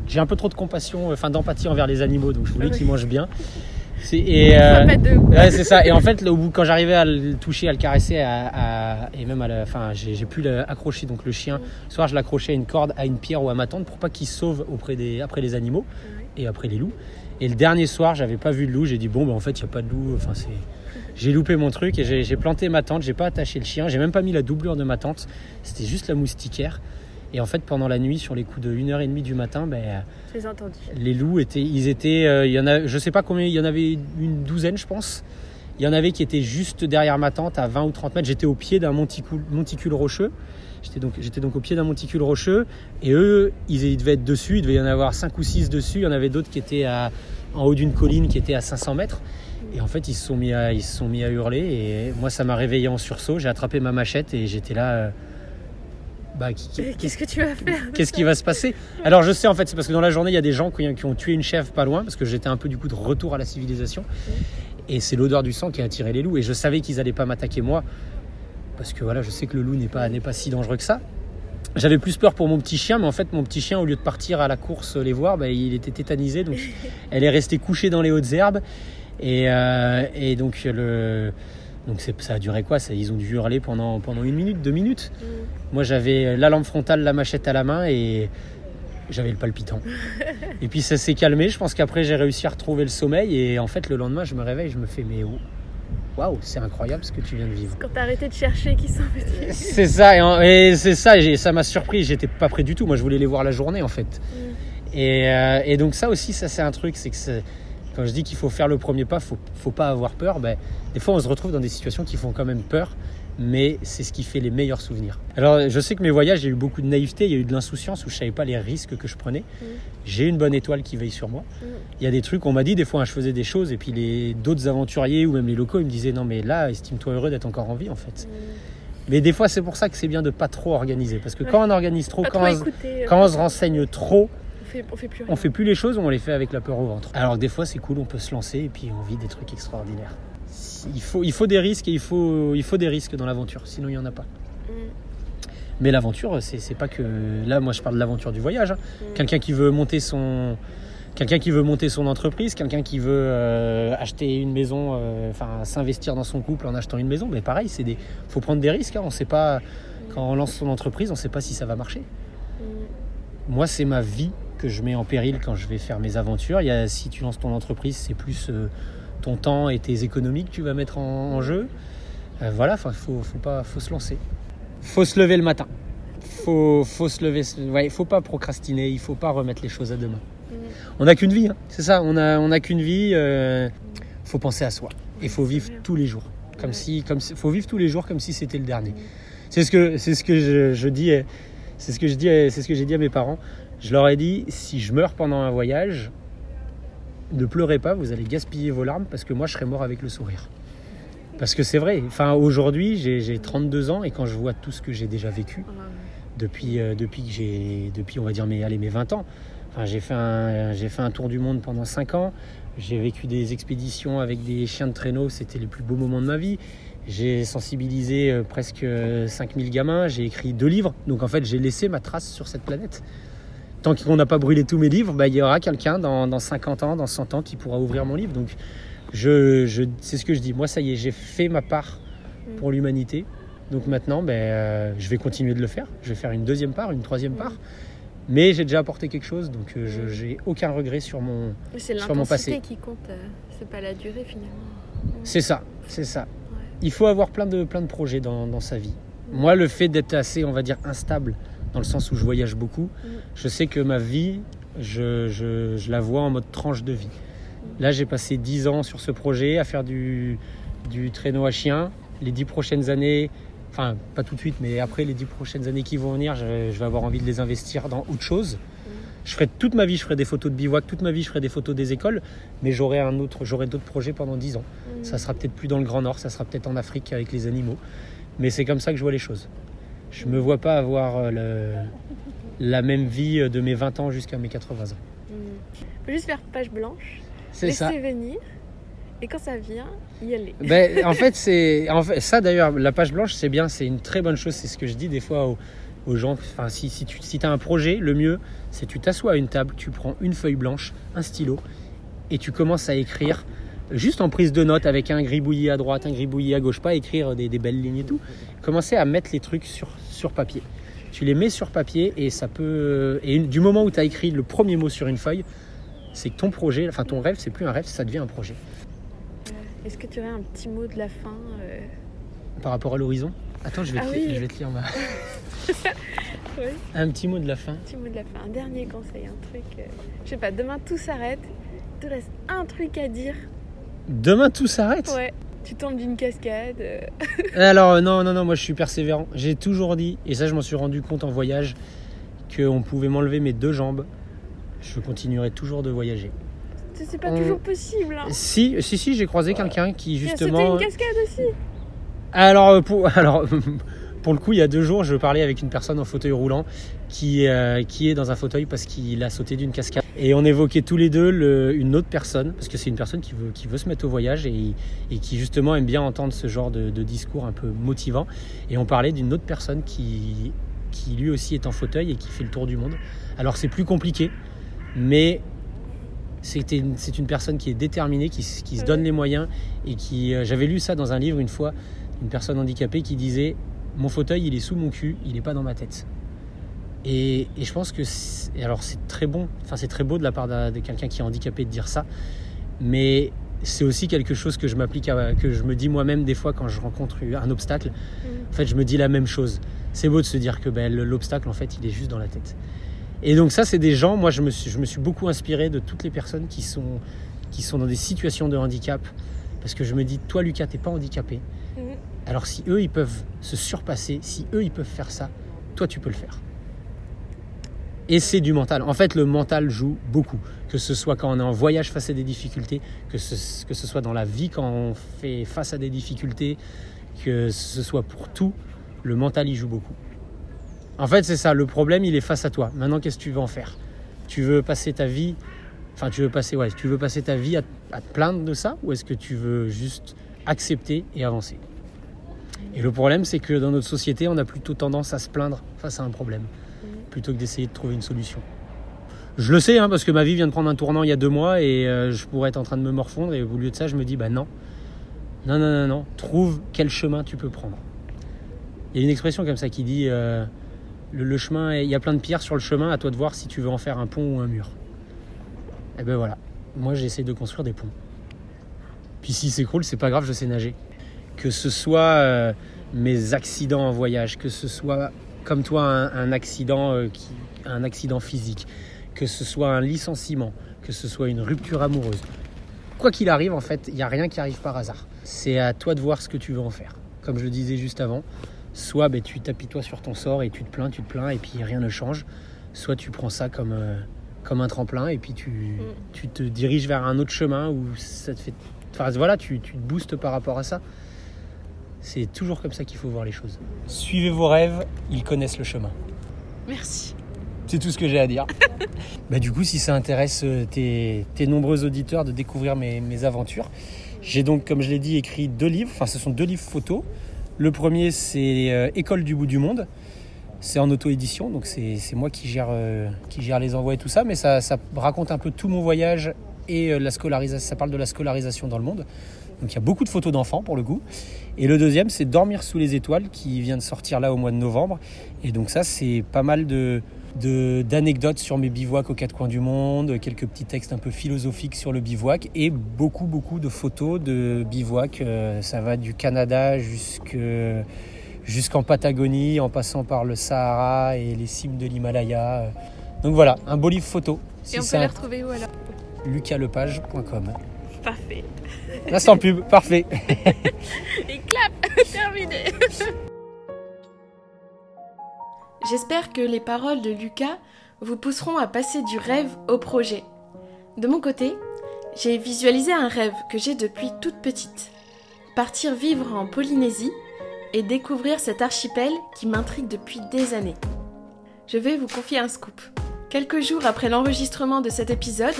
j'ai un peu trop de compassion, enfin d'empathie envers les animaux, donc je voulais Ah oui. qu'ils mangent bien. C'est- Et, Ça euh. Ouais, c'est ça. Et en fait, là, au bout, quand j'arrivais à le toucher, à le caresser, à, à- et même à la, enfin, j'ai j'ai pu l'accrocher. Donc le chien, ce soir, je l'accrochais à une corde, à une pierre ou à ma tente pour pas qu'il sauve auprès des, après les animaux et après les loups. Et le dernier soir, j'avais pas vu de loup. J'ai dit bon, ben en fait, il y a pas de loup. Enfin, c'est, j'ai loupé mon truc et j'ai planté ma tente. J'ai pas attaché le chien. J'ai même pas mis la doublure de ma tente. C'était juste la moustiquaire. Et en fait, pendant la nuit, sur les coups de 1h30 du matin, ben, les loups étaient, ils étaient, euh, il y en a, je sais pas combien, il y en avait une douzaine, je pense. Il y en avait qui étaient juste derrière ma tente à 20 ou 30 mètres. J'étais au pied d'un monticule, monticule rocheux. J'étais donc, j'étais donc au pied d'un monticule rocheux. Et eux, ils, ils devaient être dessus. Il devait y en avoir 5 ou 6 dessus. Il y en avait d'autres qui étaient à- en haut d'une colline qui était à 500 mètres. Et en fait, ils se sont mis à, ils se sont mis à hurler. Et moi, ça m'a réveillé en sursaut. J'ai attrapé ma machette et j'étais là. euh, bah, Qu'est-ce que tu vas faire Qu'est-ce qui va se passer? Alors je sais en fait, c'est parce que dans la journée il y a des gens qui, qui ont tué une chèvre pas loin, parce que j'étais un peu du coup de retour à la civilisation, et c'est l'odeur du sang qui a attiré les loups, et je savais qu'ils allaient pas m'attaquer moi, parce que voilà, je sais que le loup n'est pas n'est pas si dangereux que ça. J'avais plus peur pour mon petit chien, mais en fait mon petit chien au lieu de partir à la course les voir, bah, il était tétanisé, donc elle est restée couchée dans les hautes herbes, et, euh, et donc le donc c'est- ça a duré quoi? Ça, Ils ont dû hurler pendant pendant une minute, deux minutes. Hmm. Moi, j'avais la lampe frontale, la machette à la main et j'avais le palpitant. et puis ça s'est calmé. Je pense qu'après, j'ai réussi à retrouver le sommeil. Et en fait, le lendemain, je me réveille, je me fais mais oh, waouh, c'est incroyable ce que tu viens de vivre. Quand t'as arrêté de chercher qui sont petits. C'est ça, et, et c'est ça, et ça m'a surpris. J'étais pas prêt du tout. Moi, je voulais les voir la journée en fait. Et, euh, et donc ça aussi, ça c'est un truc, c'est que quand je dis qu'il faut faire le premier pas, faut, faut pas avoir peur. Ben, des fois, on se retrouve dans des situations qui font quand même peur, mais c'est ce qui fait les meilleurs souvenirs. Alors je sais que mes voyages, il y a eu beaucoup de naïveté, il y a eu de l'insouciance où je savais pas les risques que je prenais. Mm. J'ai une bonne étoile qui veille sur moi. Mm. Il y a des trucs, on m'a dit des fois, hein, je faisais des choses et puis les d'autres aventuriers ou même les locaux, ils me disaient non mais là, estime-toi heureux d'être encore en vie en fait. Mm. Mais des fois, c'est pour ça que c'est bien de pas trop organiser parce que Ouais. quand on organise trop, Pas quand trop on, se- écouter, euh, quand on se renseigne trop, fait, on fait plus rien. on fait plus les choses, on les fait avec la peur au ventre. Alors que des fois, c'est cool, on peut se lancer et puis on vit des trucs extraordinaires. Il faut, il faut des risques et il faut, il faut des risques dans l'aventure, sinon il n'y en a pas. Mm. Mais l'aventure, c'est c'est pas que. Là, moi, je parle de l'aventure du voyage. hein. Mm. Quelqu'un qui veut monter son. Quelqu'un qui veut monter son entreprise, quelqu'un qui veut euh, acheter une maison, euh, enfin s'investir dans son couple en achetant une maison, mais pareil, c'est des, faut prendre des risques. hein. On sait pas quand on lance son entreprise, on sait pas si ça va marcher. Mm. Moi, c'est ma vie que je mets en péril quand je vais faire mes aventures. Il y a, si tu lances ton entreprise, c'est plus euh, ton temps et tes économies que tu vas mettre en, en jeu. Euh, voilà, il faut, faut, pas, faut se lancer. faut se lever le matin. faut, faut se lever. Ouais, faut pas procrastiner, il faut pas remettre les choses à demain. Mm. On n'a qu'une vie, hein. c'est ça, on a, on a qu'une vie. euh, faut penser à soi. Et faut vivre tous les jours. Comme si, comme si- faut vivre tous les jours comme si c'était le dernier. C'est ce que, c'est ce que je, je dis, c'est ce que je dis, c'est ce que j'ai dit à mes parents. Je leur ai dit, si je meurs pendant un voyage, ne pleurez pas, vous allez gaspiller vos larmes parce que moi je serai mort avec le sourire. Parce que c'est vrai. Enfin, aujourd'hui, j'ai j'ai 32 ans et quand je vois tout ce que j'ai déjà vécu Ah, depuis, euh, depuis que j'ai, depuis on va dire mes, allez, mes 20 ans. Enfin, j'ai fait un, j'ai fait un tour du monde pendant 5 ans. J'ai vécu des expéditions avec des chiens de traîneau. C'était les plus beaux moments de ma vie. J'ai sensibilisé euh, presque euh, 5000 gamins. J'ai écrit deux livres. Donc en fait, j'ai laissé ma trace sur cette planète. Tant qu'on n'a pas brûlé tous mes livres, bah, il y aura quelqu'un dans, dans 50 ans, dans 100 ans qui pourra ouvrir mon livre. Donc je, je, c'est ce que je dis. Moi, ça y est, j'ai fait ma part pour l'humanité. Donc maintenant, ben, euh, je vais continuer de le faire. Je vais faire une deuxième part, une troisième part. Mais j'ai déjà apporté quelque chose, donc euh, je j'ai aucun regret sur mon. C'est Sur mon passé. l'intensité qui compte, euh, c'est pas la durée finalement. C'est ça, c'est ça. Ouais. Il faut avoir plein de, plein de projets dans, dans sa vie. Moi, le fait d'être assez, on va dire, instable, dans le sens où je voyage beaucoup, je sais que ma vie, je, je- je la vois en mode tranche de vie. Là, j'ai passé 10 ans sur ce projet à faire du, du traîneau à chien. Les 10 prochaines années, enfin, pas tout de suite, mais après les 10 prochaines années qui vont venir, je, je vais avoir envie de les investir dans autre chose. Je ferai toute ma vie, je ferai des photos de bivouac, toute ma vie, je ferai des photos des écoles, mais j'aurai un autre, j'aurai d'autres projets pendant 10 ans. Mm. Ça sera peut-être plus dans le Grand Nord, ça sera peut-être en Afrique avec les animaux. Mais c'est comme ça que je vois les choses. Je me vois pas avoir euh, le- la même vie de mes 20 ans jusqu'à mes 80 ans. Mm. Faut juste faire page blanche, C'est laisser ça. venir, et quand ça vient, y aller. Ben, en fait, c'est en fait, ça d'ailleurs, la page blanche, c'est bien, c'est une très bonne chose. C'est ce que je dis des fois aux, aux gens. Enfin, si, si tu si as un projet, le mieux, c'est tu t'assois à une table, tu prends une feuille blanche, un stylo, et tu commences à écrire juste en prise de notes avec un gribouillis à droite, un gribouillis à gauche, pas écrire des, des belles lignes et tout. Commencer à mettre les trucs sur, sur papier. Tu les mets sur papier et ça peut. Et une- du moment où tu as écrit le premier mot sur une feuille, c'est que ton projet, enfin ton rêve, c'est plus un rêve, ça devient un projet. Euh, Est-ce que tu aurais un petit mot de la fin euh, Par rapport à l'horizon? Attends, je vais, Ah te, oui. je vais te lire ma. Oui. Un petit mot de la fin. petit mot de la fin, un dernier conseil, un truc. euh, je sais pas, demain tout s'arrête, il te reste un truc à dire. Demain tout s'arrête Ouais, tu tombes d'une cascade. euh, Alors euh, non, non, non, moi je suis persévérant. J'ai toujours dit, et ça je m'en suis rendu compte en voyage, qu'on pouvait m'enlever mes deux jambes. Je continuerai toujours de voyager. c'est pas On- toujours possible. Hein. Si, si, si, j'ai croisé quelqu'un qui justement... une cascade aussi. Alors, euh, pour, alors pour le coup, il y a deux jours, je parlais avec une personne en fauteuil roulant qui, euh, qui est dans un fauteuil parce qu'il a sauté d'une cascade. Et on évoquait tous les deux une autre personne, parce que c'est une personne qui veut, se mettre au voyage et, qui justement aime bien entendre ce genre de, discours un peu motivant. Et on parlait d'une autre personne qui, lui aussi est en fauteuil et qui fait le tour du monde. Alors c'est plus compliqué, mais c'est une personne qui est déterminée, qui se donne les moyens et qui... euh, J'avais lu ça dans un livre une fois, une personne handicapée qui disait Mon fauteuil, il est sous mon cul, il n'est pas dans ma tête. Et, et je pense que alors c'est très bon, enfin c'est très beau de la part de quelqu'un qui est handicapé de dire ça, mais c'est aussi quelque chose que je m'applique, à- que je me dis moi-même des fois quand je rencontre un obstacle. En fait, je me dis la même chose. C'est beau de se dire que ben, le- l'obstacle, en fait, il est juste dans la tête. Et donc ça, c'est des gens, moi, je me suis, je me suis beaucoup inspiré de toutes les personnes qui sont, qui sont dans des situations de handicap. Parce que je me dis, toi, Lucas, t'es pas handicapé. Mhm. Alors si eux, ils peuvent se surpasser, si eux, ils peuvent faire ça, toi, tu peux le faire. Et c'est du mental. En fait, le mental joue beaucoup. Que ce soit quand on est en voyage face à des difficultés, que ce, que ce soit dans la vie quand on fait face à des difficultés, que ce soit pour tout, le mental y joue beaucoup. En fait, c'est ça. Le problème, il est face à toi. Maintenant, qu'est-ce que tu veux en faire? Tu veux passer ta vie, enfin, tu veux passer, ouais, tu veux passer ta vie à, à te plaindre de ça, ou est-ce que tu veux juste accepter et avancer? Et le problème, c'est que dans notre société, on a plutôt tendance à se plaindre face à un problème plutôt que d'essayer de trouver une solution. Je le sais, hein, parce que ma vie vient de prendre un tournant il y a deux mois et euh, je pourrais être en train de me morfondre et au lieu de ça, je me dis, bah non, non, non, non, non, trouve quel chemin tu peux prendre. Il y a une expression comme ça qui dit, euh, le, chemin, il y a plein de pierres sur le chemin, à toi de voir si tu veux en faire un pont ou un mur. Et ben voilà, moi j'essaie de construire des ponts. Puis s'il s'écroule, c'est pas grave, je sais nager. Que ce soit euh, mes accidents en voyage, que ce soit comme toi un, accident, euh, qui, un accident physique, que ce soit un licenciement, que ce soit une rupture amoureuse. Quoi qu'il arrive, en fait, il n'y a rien qui arrive par hasard. C'est à toi de voir ce que tu veux en faire. Comme je le disais juste avant, soit ben, tu t'appuies-toi sur ton sort et tu te plains, tu te plains et puis rien ne change. Soit tu prends ça comme, euh, comme un tremplin et puis tu, mm. tu, te diriges vers un autre chemin où ça te fait. Enfin voilà, tu, tu te boostes par rapport à ça. C'est toujours comme ça qu'il faut voir les choses. Suivez vos rêves, ils connaissent le chemin. Merci. C'est tout ce que j'ai à dire. bah, du coup, si ça intéresse euh, tes, nombreux auditeurs de découvrir mes, aventures, j'ai donc, comme je l'ai dit, écrit deux livres. Enfin, ce sont deux livres photos. Le premier, c'est euh, École du bout du monde. C'est en auto-édition, donc c'est moi qui gère, euh, qui gère les envois et tout ça, mais ça, ça raconte un peu tout mon voyage et la scolarisation. Ça parle de la scolarisation dans le monde. Donc il y a beaucoup de photos d'enfants pour le coup. Et le deuxième, c'est Dormir sous les étoiles qui vient de sortir là au mois de novembre. Et donc ça, c'est pas mal de d'anecdotes sur mes bivouacs aux quatre coins du monde, quelques petits textes un peu philosophiques sur le bivouac et beaucoup beaucoup de photos de bivouac. Euh, ça va du Canada jusqu'en Patagonie, en passant par le Sahara et les cimes de l'Himalaya. Donc voilà, un beau livre photo. et on peut les retrouver où alors? Lucaslepage.com. Parfait. L'instant pub, parfait. Et clap, terminé. J'espère que les paroles de Lucas vous pousseront à passer du rêve au projet. De mon côté, j'ai visualisé un rêve que j'ai depuis toute petite. Partir vivre en Polynésie et découvrir cet archipel qui m'intrigue depuis des années. Je vais vous confier un scoop. Quelques jours après l'enregistrement de cet épisode,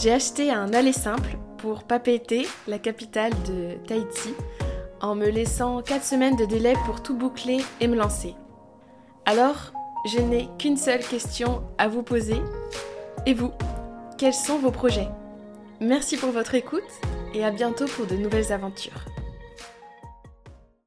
j'ai acheté un aller simple pour Papeete, la capitale de Tahiti, en me laissant 4 semaines de délai pour tout boucler et me lancer. Alors, je n'ai qu'une seule question à vous poser. Et vous, quels sont vos projets? Merci pour votre écoute et à bientôt pour de nouvelles aventures.